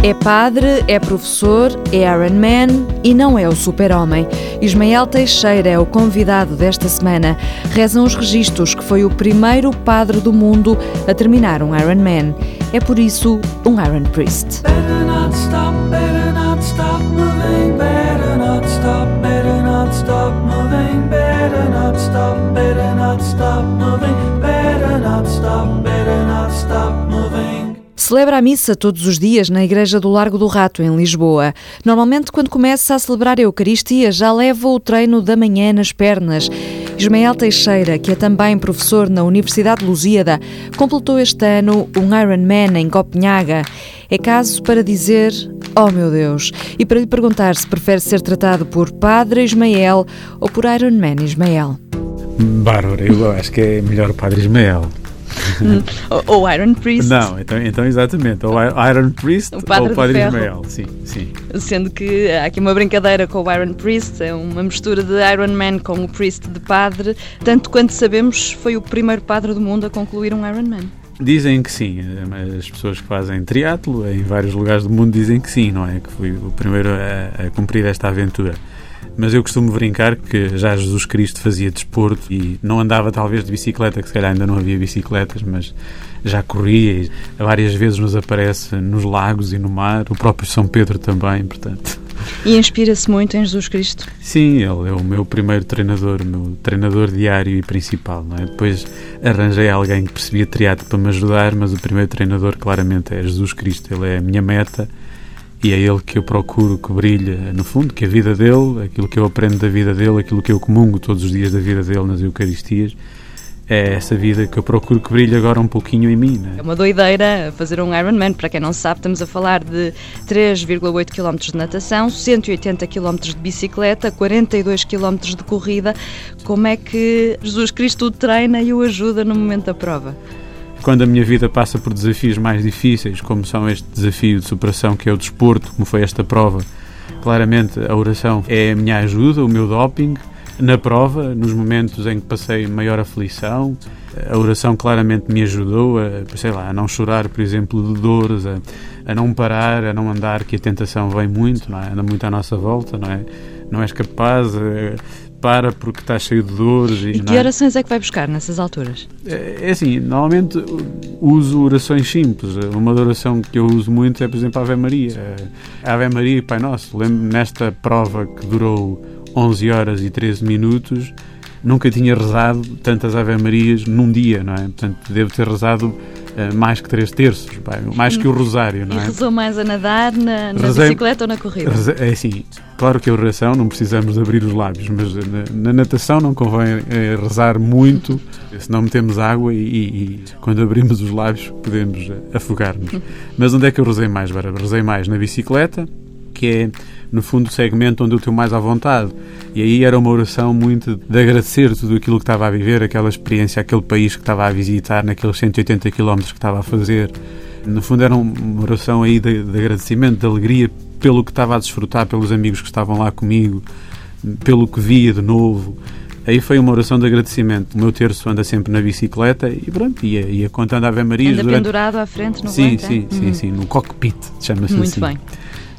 É padre, é professor, é Iron Man e não é o super-homem. Ismael Teixeira é o convidado desta semana. Rezam os registros que foi o primeiro padre do mundo a terminar um Iron Man. É por isso um Iron Priest. Better not stop, better not stop moving, better Celebra a missa todos os dias na Igreja do Largo do Rato, em Lisboa. Normalmente, quando começa a celebrar a Eucaristia, já leva o treino da manhã nas pernas. Ismael Teixeira, que é também professor na Universidade de Lusíada, completou este ano um Ironman em Copenhaga. É caso para dizer Oh meu Deus! E para lhe perguntar se prefere ser tratado por Padre Ismael ou por Ironman Ismael. Bárbara, eu acho que é melhor o Padre Ismael. ou, Iron Priest. Não, então, então exatamente. Ou Iron Priest O Padre ou o Padre. Ismael. Sim, sim. Sendo que há aqui uma brincadeira com o Iron Priest, é uma mistura de Iron Man com o Priest de padre. Tanto quanto sabemos, foi o primeiro padre do mundo a concluir um Iron Man. Dizem que sim. As pessoas que fazem triatlo em vários lugares do mundo dizem que sim, não é? Que foi o primeiro a, a cumprir esta aventura. Mas eu costumo brincar que já Jesus Cristo fazia desporto e não andava talvez de bicicleta, que se calhar ainda não havia bicicletas, mas já corria e várias vezes nos aparece nos lagos e no mar, o próprio São Pedro também, portanto. E inspira-se muito em Jesus Cristo. Sim, ele é o meu primeiro treinador, o meu treinador diário e principal, é? Depois arranjei alguém que percebia triatlo para me ajudar, mas o primeiro treinador claramente é Jesus Cristo, ele é a minha meta e é ele que eu procuro que brilhe, no fundo, que a vida dele, aquilo que eu aprendo da vida dele, aquilo que eu comungo todos os dias da vida dele nas Eucaristias, é essa vida que eu procuro que brilhe agora um pouquinho em mim, não É uma doideira fazer um Iron Man. Para quem não sabe, estamos a falar de 3,8 km de natação, 180 km de bicicleta, 42 km de corrida. Como é que Jesus Cristo o treina e o ajuda no momento da prova? Quando a minha vida passa por desafios mais difíceis, como são este desafio de superação que é o desporto, como foi esta prova, claramente a oração é a minha ajuda, o meu doping. Na prova, nos momentos em que passei maior aflição, a oração claramente me ajudou a, sei lá, a não chorar, por exemplo, de dores, a, a não parar, a não andar, que a tentação vem muito, é? anda muito à nossa volta, não é? Não és capaz, eh, para porque estás cheio de dores. E, E não que é? orações é que vai buscar nessas alturas? É é assim, normalmente uso orações simples. Uma oração que eu uso muito é, por exemplo, a Ave Maria. A Ave Maria e Pai Nosso. Lembro nesta prova que durou 11 horas e 13 minutos, nunca tinha rezado tantas Ave Marias num dia, não é? Portanto, devo ter rezado mais que três terços, pá, mais que o rosário, não E é? rezou mais a nadar, na, na Rezei- bicicleta ou na corrida? Reze- É assim, claro que a oração não precisamos abrir os lábios, mas na, na natação não convém eh, rezar muito, senão metemos água e, e- e quando abrimos os lábios podemos eh, afogar-nos. Mas onde é que eu rezei mais, Bárbara? Rezei mais na bicicleta, que é no fundo o segmento onde eu estou mais à vontade. E aí era uma oração muito de agradecer tudo aquilo que estava a viver, aquela experiência, aquele país que estava a visitar, naqueles 180 km que estava a fazer. No fundo era uma oração aí de, de agradecimento, de alegria pelo que estava a desfrutar, pelos amigos que estavam lá comigo, pelo que via de novo. Aí foi uma oração de agradecimento. O meu terço anda sempre na bicicleta e pronto, ia, ia contando Ave Marias Anda durante... pendurado à frente no Sim, volante, é? sim, sim, Uhum. sim, no cockpit, chama-se Muito assim. bem.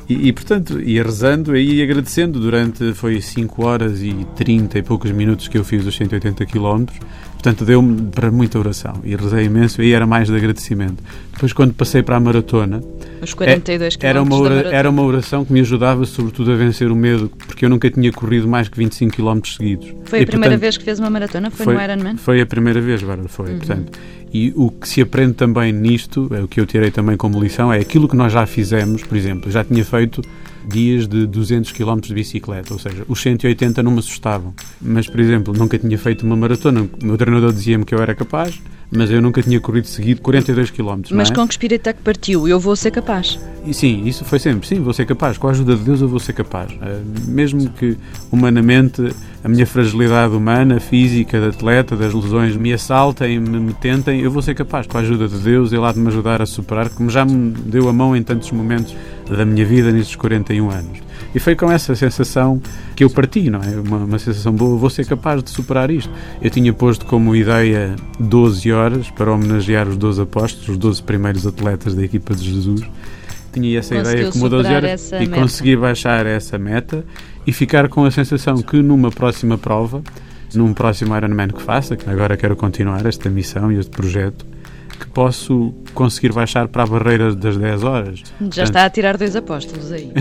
E, e, portanto, ia rezando e agradecendo durante, foi 5 horas e 30 e poucos minutos que eu fiz os 180 km. Portanto, deu-me para muita oração e rezei imenso e era mais de agradecimento. Depois, quando passei para a maratona, Os 42 km É, era uma, ora- era uma oração que me ajudava, sobretudo, a vencer o medo, porque eu nunca tinha corrido mais que 25 km seguidos. Foi a E, primeira portanto, vez que fez uma maratona? Foi, foi- no Ironman? Foi a primeira vez, Bárbara, foi. Uhum. Portanto, e o que se aprende também nisto, é o que eu tirei também como lição, é aquilo que nós já fizemos, por exemplo, já tinha feito dias de 200 km de bicicleta, ou seja, os 180 não me assustavam. Mas, por exemplo, nunca tinha feito uma maratona. O meu treinador dizia-me que eu era capaz, mas eu nunca tinha corrido seguido 42 km. Mas é? com que espírito é que partiu? Eu vou ser capaz. E sim, isso foi sempre, sim, vou ser capaz, com a ajuda de Deus eu vou ser capaz. Eh, mesmo que humanamente a minha fragilidade humana, física, de atleta, das lesões me assaltem, me, me tentem, eu vou ser capaz, com a ajuda de Deus, Ele há de me ajudar a superar, como já me deu a mão em tantos momentos da minha vida nestes 41 anos. E foi com essa sensação que eu parti, não é? Uma, uma sensação boa, vou ser capaz de superar isto. Eu tinha posto como ideia 12 horas para homenagear os 12 apóstolos, os 12 primeiros atletas da equipa de Jesus. tinha essa Conseguiu ideia como 12 superar horas e meta. consegui baixar essa meta e ficar com a sensação que numa próxima prova, num próximo Ironman que faça, que agora quero continuar esta missão e este projeto, que posso conseguir baixar para a barreira das 10 horas. Já está a tirar dois apóstolos aí.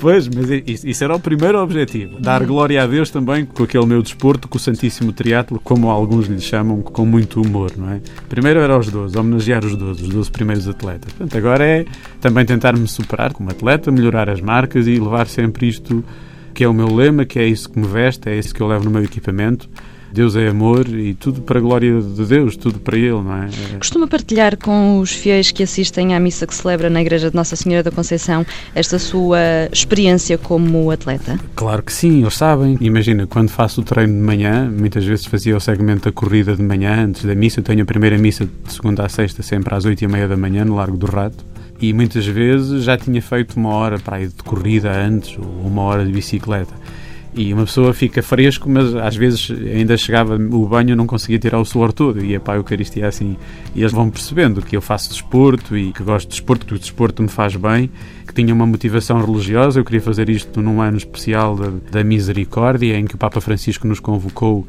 Pois, mas isso, isso era o primeiro objetivo. Dar glória a Deus também com aquele meu desporto, com o Santíssimo Triatlo, como alguns lhe chamam, com muito humor, não é? Primeiro era os 12, homenagear os 12, os 12 primeiros atletas. Portanto, agora é também tentar me superar como atleta, melhorar as marcas e levar sempre isto que é o meu lema, que é isso que me veste, é isso que eu levo no meu equipamento. Deus é amor e tudo para a glória de Deus, tudo para Ele, não é? Costuma partilhar com os fiéis que assistem à missa que celebra na Igreja de Nossa Senhora da Conceição esta sua experiência como atleta? Claro que sim, eles sabem. Imagina, quando faço o treino de manhã, muitas vezes fazia o segmento da corrida de manhã, antes da missa. Eu tenho a primeira missa de segunda a sexta, sempre às oito e meia da manhã, no Largo do Rato. E muitas vezes já tinha feito uma hora para ir de corrida antes, ou uma hora de bicicleta. E uma pessoa fica fresco, mas às vezes ainda chegava o banho não conseguia tirar o suor todo. E ia para a Eucaristia assim. E eles vão percebendo que eu faço desporto e que gosto de desporto, que o desporto me faz bem, que tinha uma motivação religiosa. Eu queria fazer isto num ano especial da, da Misericórdia, em que o Papa Francisco nos convocou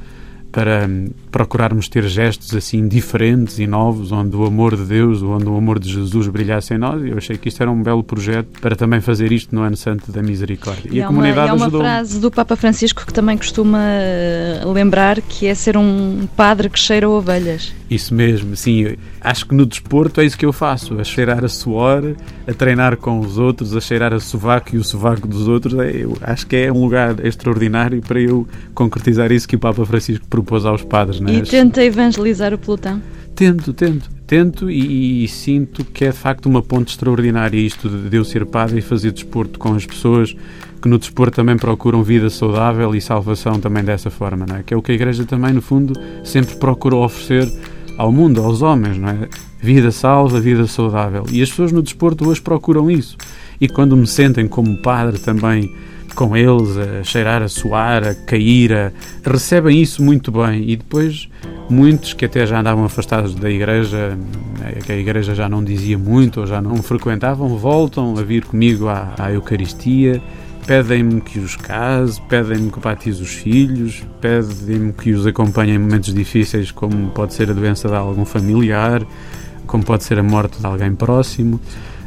para procurarmos ter gestos assim diferentes e novos, onde o amor de Deus, onde o amor de Jesus brilhasse em nós. E eu achei que isto era um belo projeto para também fazer isto no Ano Santo da Misericórdia. E, a há comunidade uma, e há uma frase do Papa Francisco que também costuma eh, lembrar que é ser um padre que cheira ovelhas. Isso mesmo, sim. Acho que no desporto é isso que eu faço, a cheirar a suor, a treinar com os outros, a cheirar a sovaco e o sovaco dos outros. É, eu acho que é um lugar extraordinário para eu concretizar isso que o Papa Francisco propôs aos padres. Não é? E tenta evangelizar o pelotão. Tento, tento, tento e, e sinto que é de facto uma ponte extraordinária isto de eu ser padre e fazer desporto com as pessoas que no desporto também procuram vida saudável e salvação também dessa forma, não é? Que é o que a Igreja também, no fundo, sempre procura oferecer ao mundo, aos homens, não é? Vida salva, vida saudável. E as pessoas no desporto hoje procuram isso. E quando me sentem como padre também com eles, a cheirar, a suar, a cair, a... recebem isso muito bem. E depois, muitos que até já andavam afastados da igreja, eh, que a igreja já não dizia muito ou já não frequentavam, voltam a vir comigo à, à Eucaristia. Pedem-me que os case, pedem-me que batize os filhos, pedem-me que os acompanhe em momentos difíceis, como pode ser a doença de algum familiar, como pode ser a morte de alguém próximo.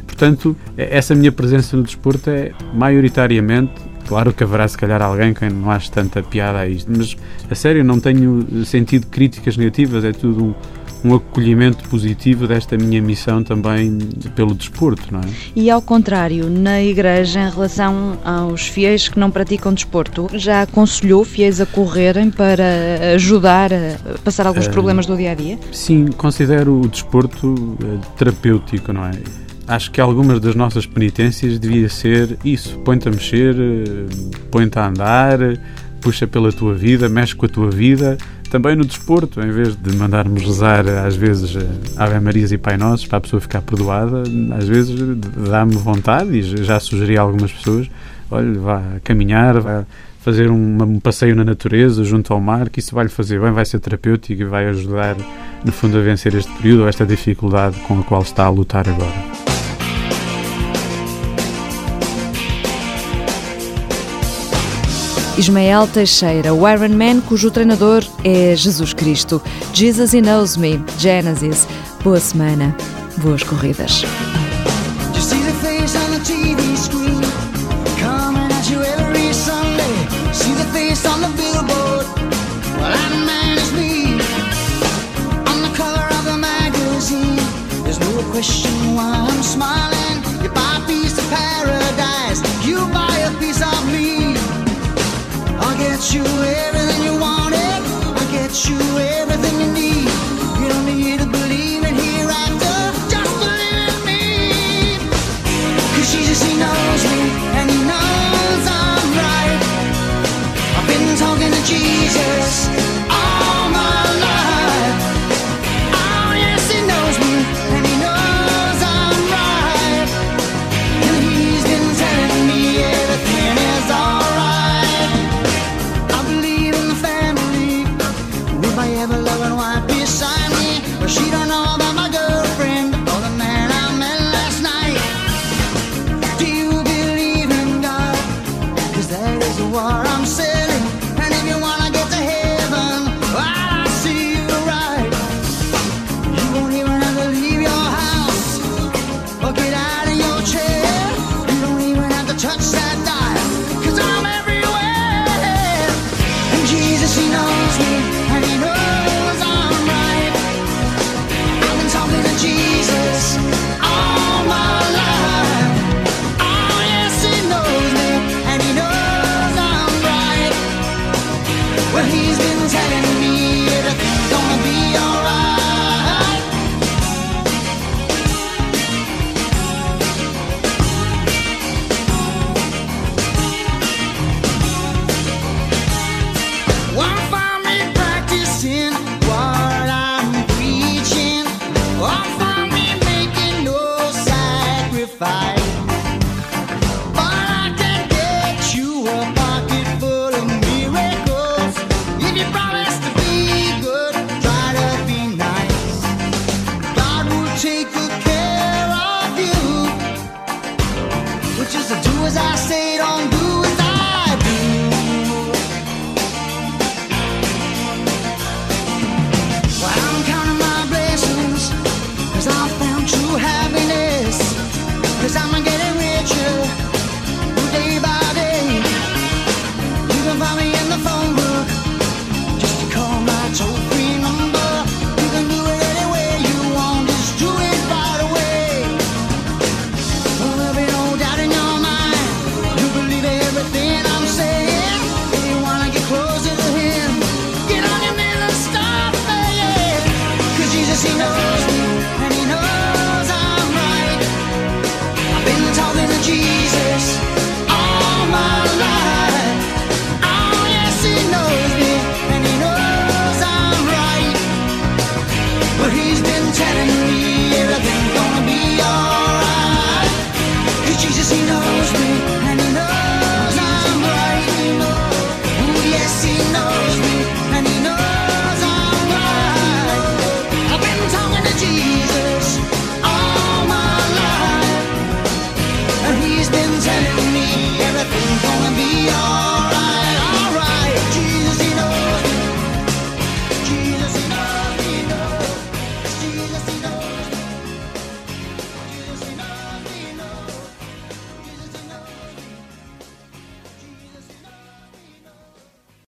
Portanto, essa minha presença no desporto é maioritariamente. Claro que haverá se calhar alguém que não ache tanta piada a isto, mas a sério não tenho sentido críticas negativas, é tudo um, acolhimento positivo desta minha missão também pelo desporto, não é? E ao contrário, na Igreja, em relação aos fiéis que não praticam desporto, já aconselhou fiéis a correrem para ajudar a passar alguns Eh, problemas do dia a dia? Sim, considero o desporto eh, terapêutico, não é? Acho que algumas das nossas penitências devia ser isso: põe-te a mexer, eh, põe-te a andar, puxa pela tua vida, mexe com a tua vida. Também no desporto, em vez de mandarmos rezar às vezes eh, Ave Marias e Pai Nossos para a pessoa ficar perdoada, às vezes dá-me vontade e já sugeri a algumas pessoas: olha, vá caminhar, vá fazer um, um passeio na natureza junto ao mar, que isso vai lhe fazer bem, vai ser terapêutico e vai ajudar, no fundo, a vencer este período ou esta dificuldade com a qual está a lutar agora. Ismael Teixeira, o Iron Man cujo treinador é Jesus Cristo. Jesus He Knows Me, Genesis. Boa semana, boas corridas. Question why I'm smiling. You buy a piece of paradise, get you everything you wanted. I'll get you everything